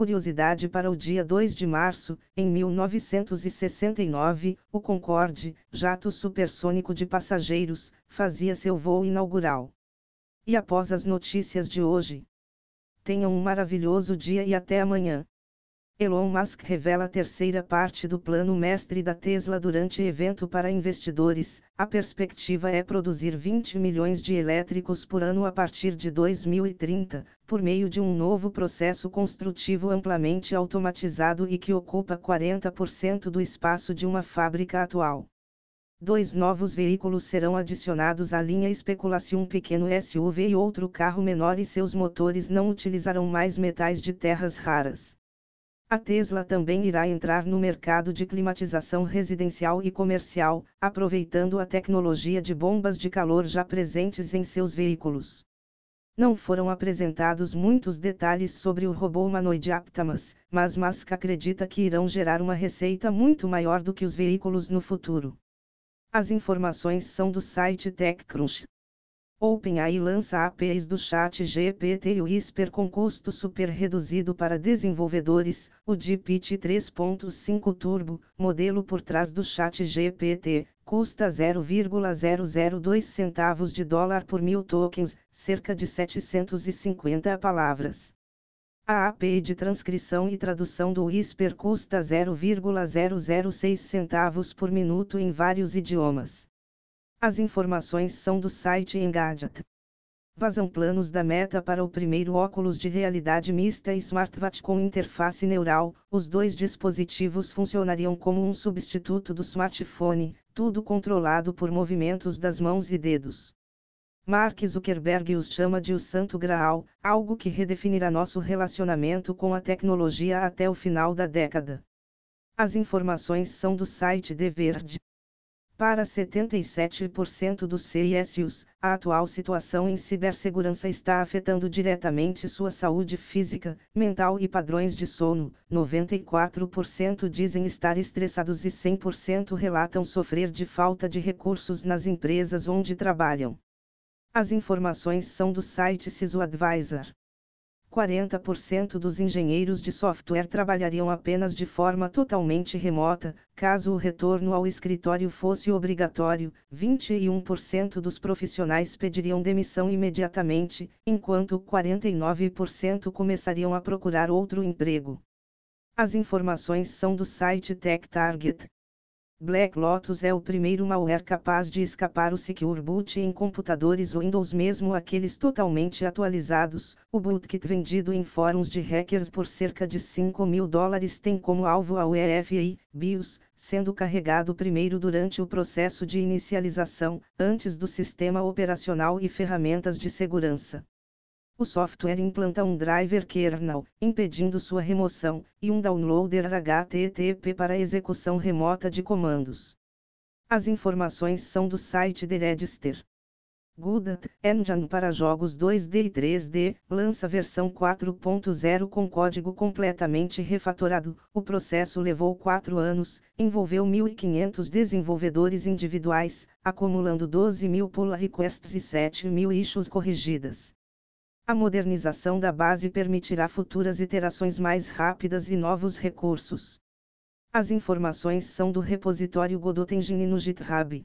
Curiosidade para o dia 2 de março, em 1969, o Concorde, jato supersônico de passageiros, fazia seu voo inaugural. E após as notícias de hoje, tenham um maravilhoso dia e até amanhã. Elon Musk revela a terceira parte do plano mestre da Tesla durante evento para investidores. A perspectiva é produzir 20 milhões de elétricos por ano a partir de 2030, por meio de um novo processo construtivo amplamente automatizado e que ocupa 40% do espaço de uma fábrica atual. Dois novos veículos serão adicionados à linha Especulação um pequeno SUV e outro carro menor e seus motores não utilizarão mais metais de terras raras. A Tesla também irá entrar no mercado de climatização residencial e comercial, aproveitando a tecnologia de bombas de calor já presentes em seus veículos. Não foram apresentados muitos detalhes sobre o robô humanoide Aptamas, mas Musk acredita que irão gerar uma receita muito maior do que os veículos no futuro. As informações são do site TechCrunch. OpenAI lança APIs do Chat GPT e o Whisper com custo super reduzido para desenvolvedores, o GPT 3.5 Turbo, modelo por trás do Chat GPT, custa 0,002 centavos de dólar por mil tokens, cerca de 750 palavras. A API de transcrição e tradução do Whisper custa 0,006 centavos por minuto em vários idiomas. As informações são do site Engadget. Vazam planos da Meta para o primeiro óculos de realidade mista e SmartWatch com interface neural. Os dois dispositivos funcionariam como um substituto do smartphone, tudo controlado por movimentos das mãos e dedos. Mark Zuckerberg os chama de o Santo Graal, algo que redefinirá nosso relacionamento com a tecnologia até o final da década. As informações são do site The Verge. Para 77% dos CISUs, a atual situação em cibersegurança está afetando diretamente sua saúde física, mental e padrões de sono. 94% dizem estar estressados e 100% relatam sofrer de falta de recursos nas empresas onde trabalham. As informações são do site CISO Advisor. 40% dos engenheiros de software trabalhariam apenas de forma totalmente remota, caso o retorno ao escritório fosse obrigatório, 21% dos profissionais pediriam demissão imediatamente, enquanto 49% começariam a procurar outro emprego. As informações são do site TechTarget. Black Lotus é o primeiro malware capaz de escapar o Secure Boot em computadores Windows mesmo aqueles totalmente atualizados. O bootkit vendido em fóruns de hackers por cerca de 5 mil dólares tem como alvo a UEFI, BIOS, sendo carregado primeiro durante o processo de inicialização, antes do sistema operacional e ferramentas de segurança. O software implanta um driver kernel, impedindo sua remoção, e um downloader HTTP para execução remota de comandos. As informações são do site The Register. Godot Engine para jogos 2D e 3D lança versão 4.0 com código completamente refatorado. O processo levou 4 anos, envolveu 1.500 desenvolvedores individuais, acumulando 12 mil pull requests e 7 mil issues corrigidas. A modernização da base permitirá futuras iterações mais rápidas e novos recursos. As informações são do repositório Godot Engine no GitHub.